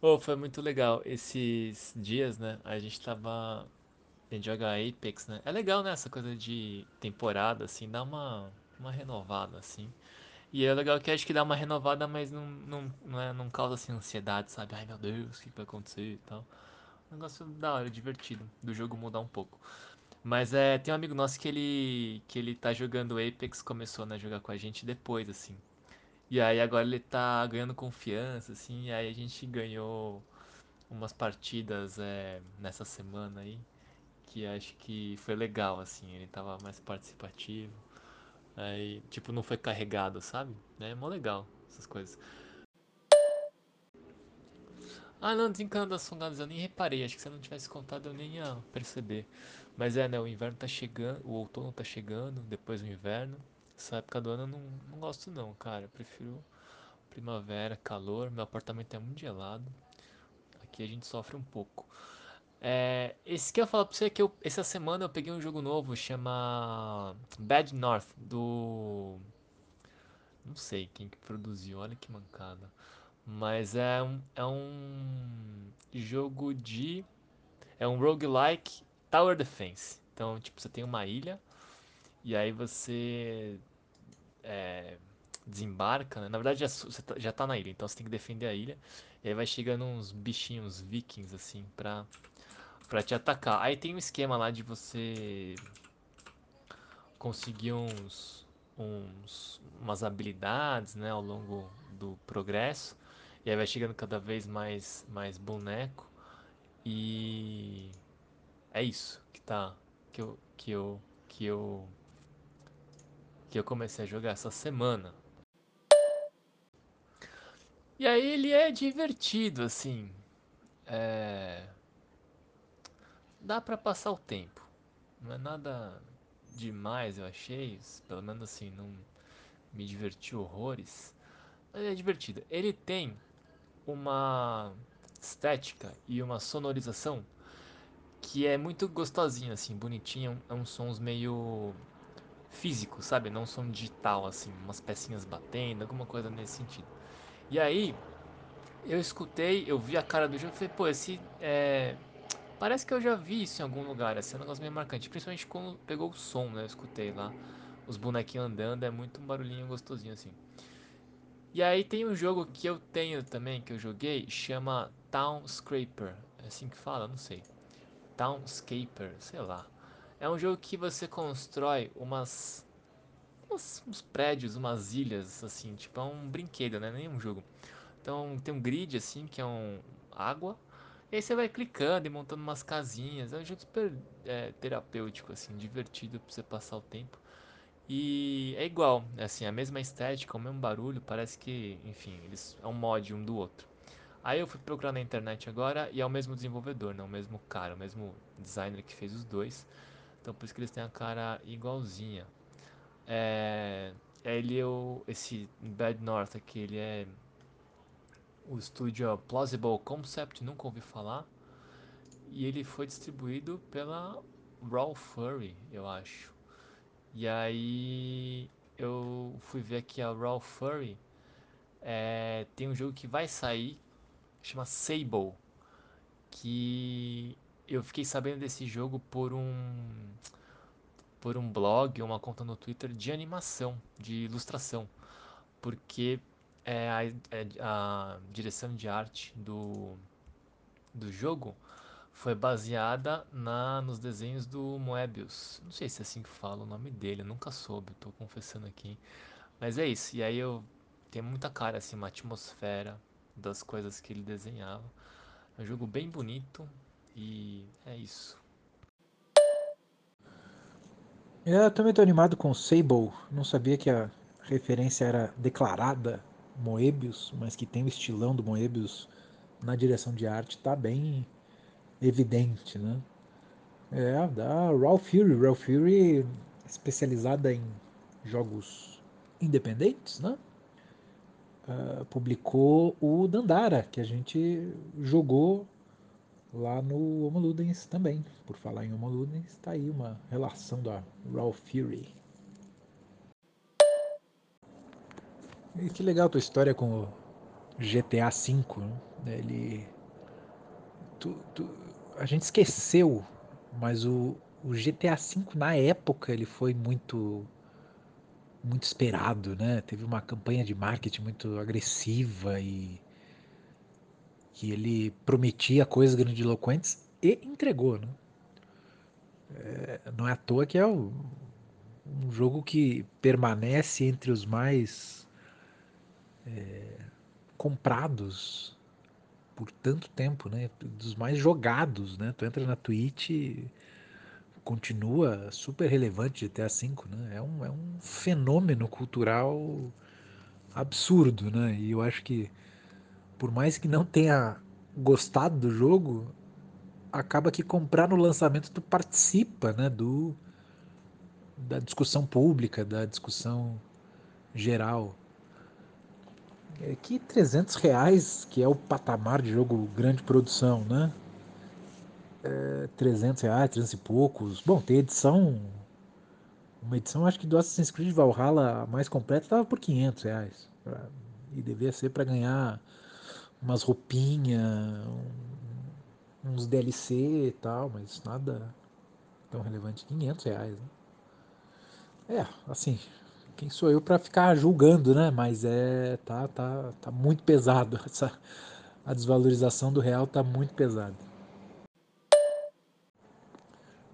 Oh, foi muito legal. Esses dias, né? A gente tava. A gente joga Apex, né? É legal, né? Essa coisa de temporada, assim, dá uma, uma renovada, assim. E é legal que acho que dá uma renovada, mas não, não, não, é, não causa assim ansiedade, sabe? Ai meu Deus, o que vai acontecer e tal. Um negócio da hora, divertido, do jogo mudar um pouco. Mas é, tem um amigo nosso que ele que ele tá jogando Apex, começou né, a jogar com a gente depois, assim. E aí agora ele tá ganhando confiança, assim, e aí a gente ganhou umas partidas é, nessa semana aí, que acho que foi legal, assim, ele tava mais participativo. Aí, tipo, não foi carregado, sabe? É mó legal essas coisas. Ah, não, desencanando das fungadas eu nem reparei. Acho que se eu não tivesse contado eu nem ia perceber. Mas é, né? O inverno tá chegando, o outono tá chegando, depois o inverno. Essa época do ano eu não, não gosto, não, cara. Eu prefiro primavera, calor. Meu apartamento é muito gelado. Aqui a gente sofre um pouco. É, esse que eu falar pra você é que eu, essa semana eu peguei um jogo novo, chama Bad North, do. Não sei quem que produziu, olha que mancada. Mas é um, é um jogo de. É um roguelike Tower Defense. Então, tipo, você tem uma ilha e aí você é, desembarca. Né? Na verdade, já, você tá, já tá na ilha, então você tem que defender a ilha. E aí vai chegando uns bichinhos vikings, assim, pra, pra te atacar. Aí tem um esquema lá de você conseguir uns, uns umas habilidades, né, ao longo do progresso. E aí vai chegando cada vez mais, mais boneco. E é isso que tá que eu que eu que eu que eu comecei a jogar essa semana. E aí ele é divertido assim, é... dá para passar o tempo. Não é nada demais, eu achei, pelo menos assim, não me diverti horrores. Mas é divertido. Ele tem uma estética e uma sonorização que é muito gostosinho assim, bonitinho, é uns sons meio físico, sabe? Não som digital, assim, umas pecinhas batendo, alguma coisa nesse sentido. E aí, eu escutei, eu vi a cara do jogo e falei, pô, esse é. Parece que eu já vi isso em algum lugar, assim, é um negócio meio marcante. Principalmente quando pegou o som, né? Eu escutei lá os bonequinhos andando, é muito um barulhinho gostosinho, assim. E aí tem um jogo que eu tenho também, que eu joguei, chama Town Scraper. É assim que fala? Não sei. Townscaper, sei lá. É um jogo que você constrói umas uns, prédios, umas ilhas, assim, tipo, é um brinquedo, né? Nem um jogo. Então tem um grid, assim, que é um água. E aí você vai clicando e montando umas casinhas. É um jogo super é, terapêutico, assim, divertido pra você passar o tempo. E é igual, é assim, a mesma estética, o mesmo barulho, parece que, enfim, eles é um mod um do outro. Aí eu fui procurar na internet agora e é o mesmo desenvolvedor, não, né? o mesmo cara, o mesmo designer que fez os dois. Então por isso que eles têm a cara igualzinha. É, ele é o, esse Bad North aqui, ele é o estúdio Plausible Concept, nunca ouvi falar. E ele foi distribuído pela Raw Furry, eu acho. E aí eu fui ver aqui a Raw Furry. É, tem um jogo que vai sair, chama Sable. Que eu fiquei sabendo desse jogo por um por um blog, uma conta no Twitter de animação, de ilustração. porque é a, é a direção de arte do, do jogo foi baseada na, nos desenhos do Moebius. Não sei se é assim que fala o nome dele, eu nunca soube, tô confessando aqui. Mas é isso, e aí eu tem muita cara assim, uma atmosfera das coisas que ele desenhava. É um jogo bem bonito e é isso. Eu também tô animado com Sable. Não sabia que a referência era declarada Moebius, mas que tem o estilão do Moebius na direção de arte, tá bem evidente, né? É, da Raw Fury. Raw Fury especializada em jogos independentes, né? Uh, publicou o Dandara, que a gente jogou lá no Homo Ludens também. Por falar em Homo Ludens, está aí uma relação da Raw Fury. E que legal tua história com o GTA V. Né? Ele. Tu, tu, a gente esqueceu, mas o, o GTA V na época ele foi muito muito esperado, né? Teve uma campanha de marketing muito agressiva e que ele prometia coisas grandiloquentes e entregou, né? É, não é à toa que é o, um jogo que permanece entre os mais é, comprados por tanto tempo, né? Dos mais jogados, né? Tu entra na Twitch continua super relevante GTA V, né? É um, é um fenômeno cultural absurdo, né? E eu acho que por mais que não tenha gostado do jogo, acaba que comprar no lançamento tu participa, né, do da discussão pública, da discussão geral. É que 300 reais, que é o patamar de jogo grande produção, né? É 300 reais, 300 e poucos. Bom, tem edição. Uma edição, acho que do Assassin's Creed Valhalla mais completa estava por 500 reais. Pra, e devia ser para ganhar umas roupinhas, uns DLC e tal, mas nada tão relevante. 500 reais, né? É, assim, quem sou eu para ficar julgando, né? Mas é, tá, tá, tá muito pesado essa a desvalorização do real tá muito pesada.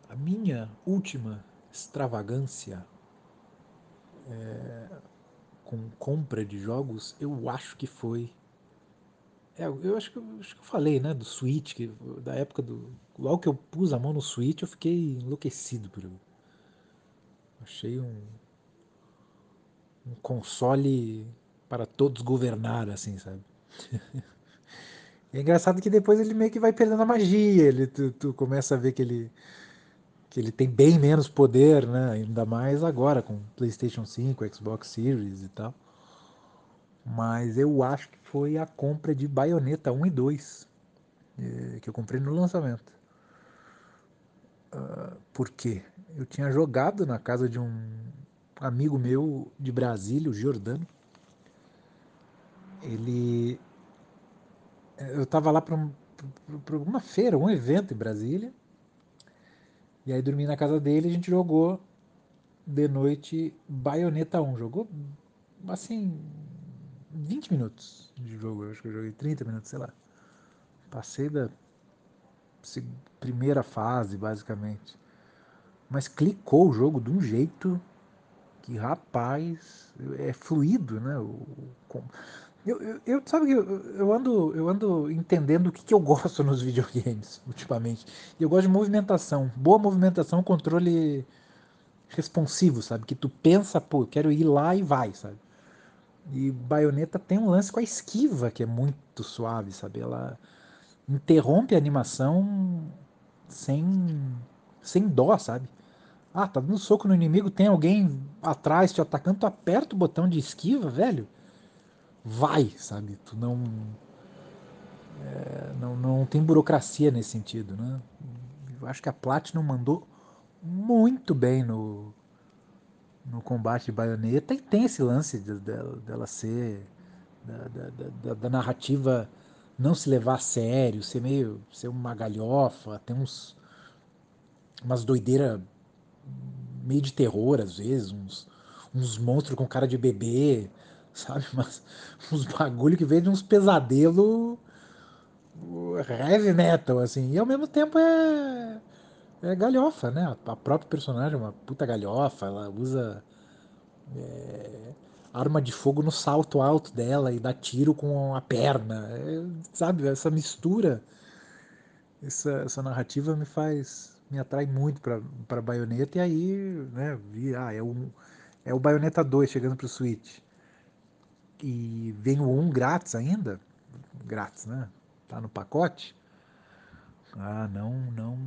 A minha última extravagância é, com compra de jogos, eu acho que foi é, eu acho que, acho que eu falei, né, do Switch, que, da época do. Logo que eu pus a mão no Switch, eu fiquei enlouquecido por ele. Achei um, um console para todos governar, assim, sabe? é engraçado que depois ele meio que vai perdendo a magia, ele, tu, tu começa a ver que ele, que ele tem bem menos poder, né? Ainda mais agora com PlayStation 5, Xbox Series e tal. Mas eu acho que foi a compra de Bayonetta 1 e 2, eh, que eu comprei no lançamento. Uh, por quê? Eu tinha jogado na casa de um amigo meu de Brasília, o Giordano. Ele. Eu estava lá para um, uma feira, um evento em Brasília. E aí dormi na casa dele e a gente jogou de noite Bayonetta 1. Jogou assim 20 minutos de jogo, eu acho que eu joguei 30 minutos, sei lá. Passei da primeira fase, basicamente. Mas clicou o jogo de um jeito que, rapaz, é fluido, né? Eu, eu, eu sabe que eu, eu, ando, eu ando entendendo o que, que eu gosto nos videogames ultimamente. E eu gosto de movimentação. Boa movimentação, controle responsivo, sabe? Que tu pensa, pô, eu quero ir lá e vai, sabe? E Bayonetta tem um lance com a esquiva que é muito suave, sabe? Ela interrompe a animação sem, sem dó, sabe? Ah, tá dando soco no inimigo, tem alguém atrás te atacando, tu aperta o botão de esquiva, velho. Vai, sabe? Tu não. É, não, não tem burocracia nesse sentido, né? Eu acho que a Platinum mandou muito bem no, no combate de baioneta e tem esse lance de, de, dela ser. Da, da, da, narrativa não se levar a sério, ser meio. ser uma galhofa, tem uns. umas doideiras meio de terror às vezes, uns, uns monstros com cara de bebê, sabe? Mas, uns bagulho que vem de uns pesadelo heavy metal, assim. E ao mesmo tempo é. É galhofa, né? A própria personagem é uma puta galhofa, ela usa é, arma de fogo no salto alto dela e dá tiro com a perna. É, sabe? Essa mistura, essa, essa narrativa me faz. me atrai muito para baioneta. E aí, né, vi, ah, é, um, é o Bayonetta 2 chegando pro Switch. E vem o 1 grátis ainda. Grátis, né? Tá no pacote. Ah, não, não.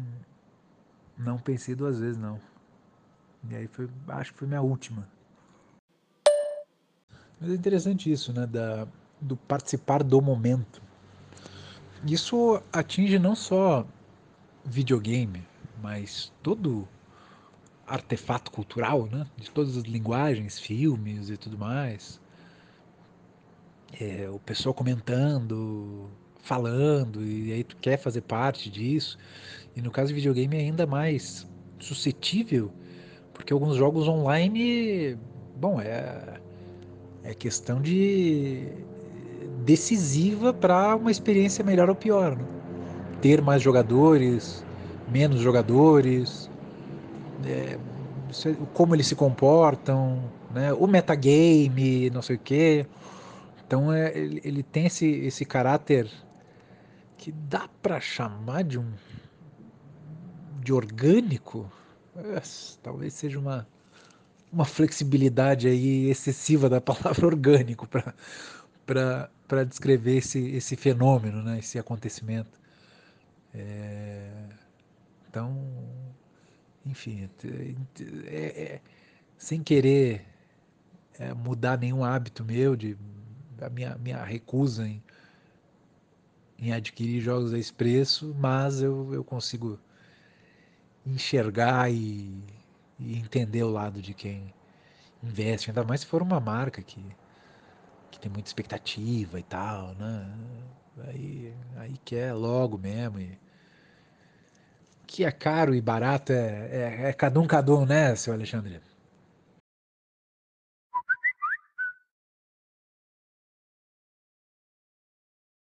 Não pensei duas vezes, não. E aí foi, acho que foi minha última. Mas é interessante isso, né? Da, do participar do momento. Isso atinge não só videogame, mas todo artefato cultural, né? De todas as linguagens, filmes e tudo mais. É, o pessoal comentando, falando e aí tu quer fazer parte disso. E no caso de videogame é ainda mais suscetível, porque alguns jogos online, bom, é é questão de decisiva para uma experiência melhor ou pior. Né? Ter mais jogadores, menos jogadores, é, como eles se comportam, né? o metagame, não sei o quê. Então é, ele, ele tem esse, esse caráter que dá para chamar de um de orgânico. É, talvez seja uma uma flexibilidade aí excessiva da palavra orgânico para descrever esse, esse fenômeno, né, esse acontecimento. É, então, enfim, é, é, sem querer é, mudar nenhum hábito meu, de, a minha, minha recusa em, em adquirir jogos a expresso, mas eu, eu consigo enxergar e, e entender o lado de quem investe, ainda mais se for uma marca que, que tem muita expectativa e tal, né? Aí, aí quer logo mesmo. E... Que é caro e barato é, é, é cada um cada um, né, seu Alexandre?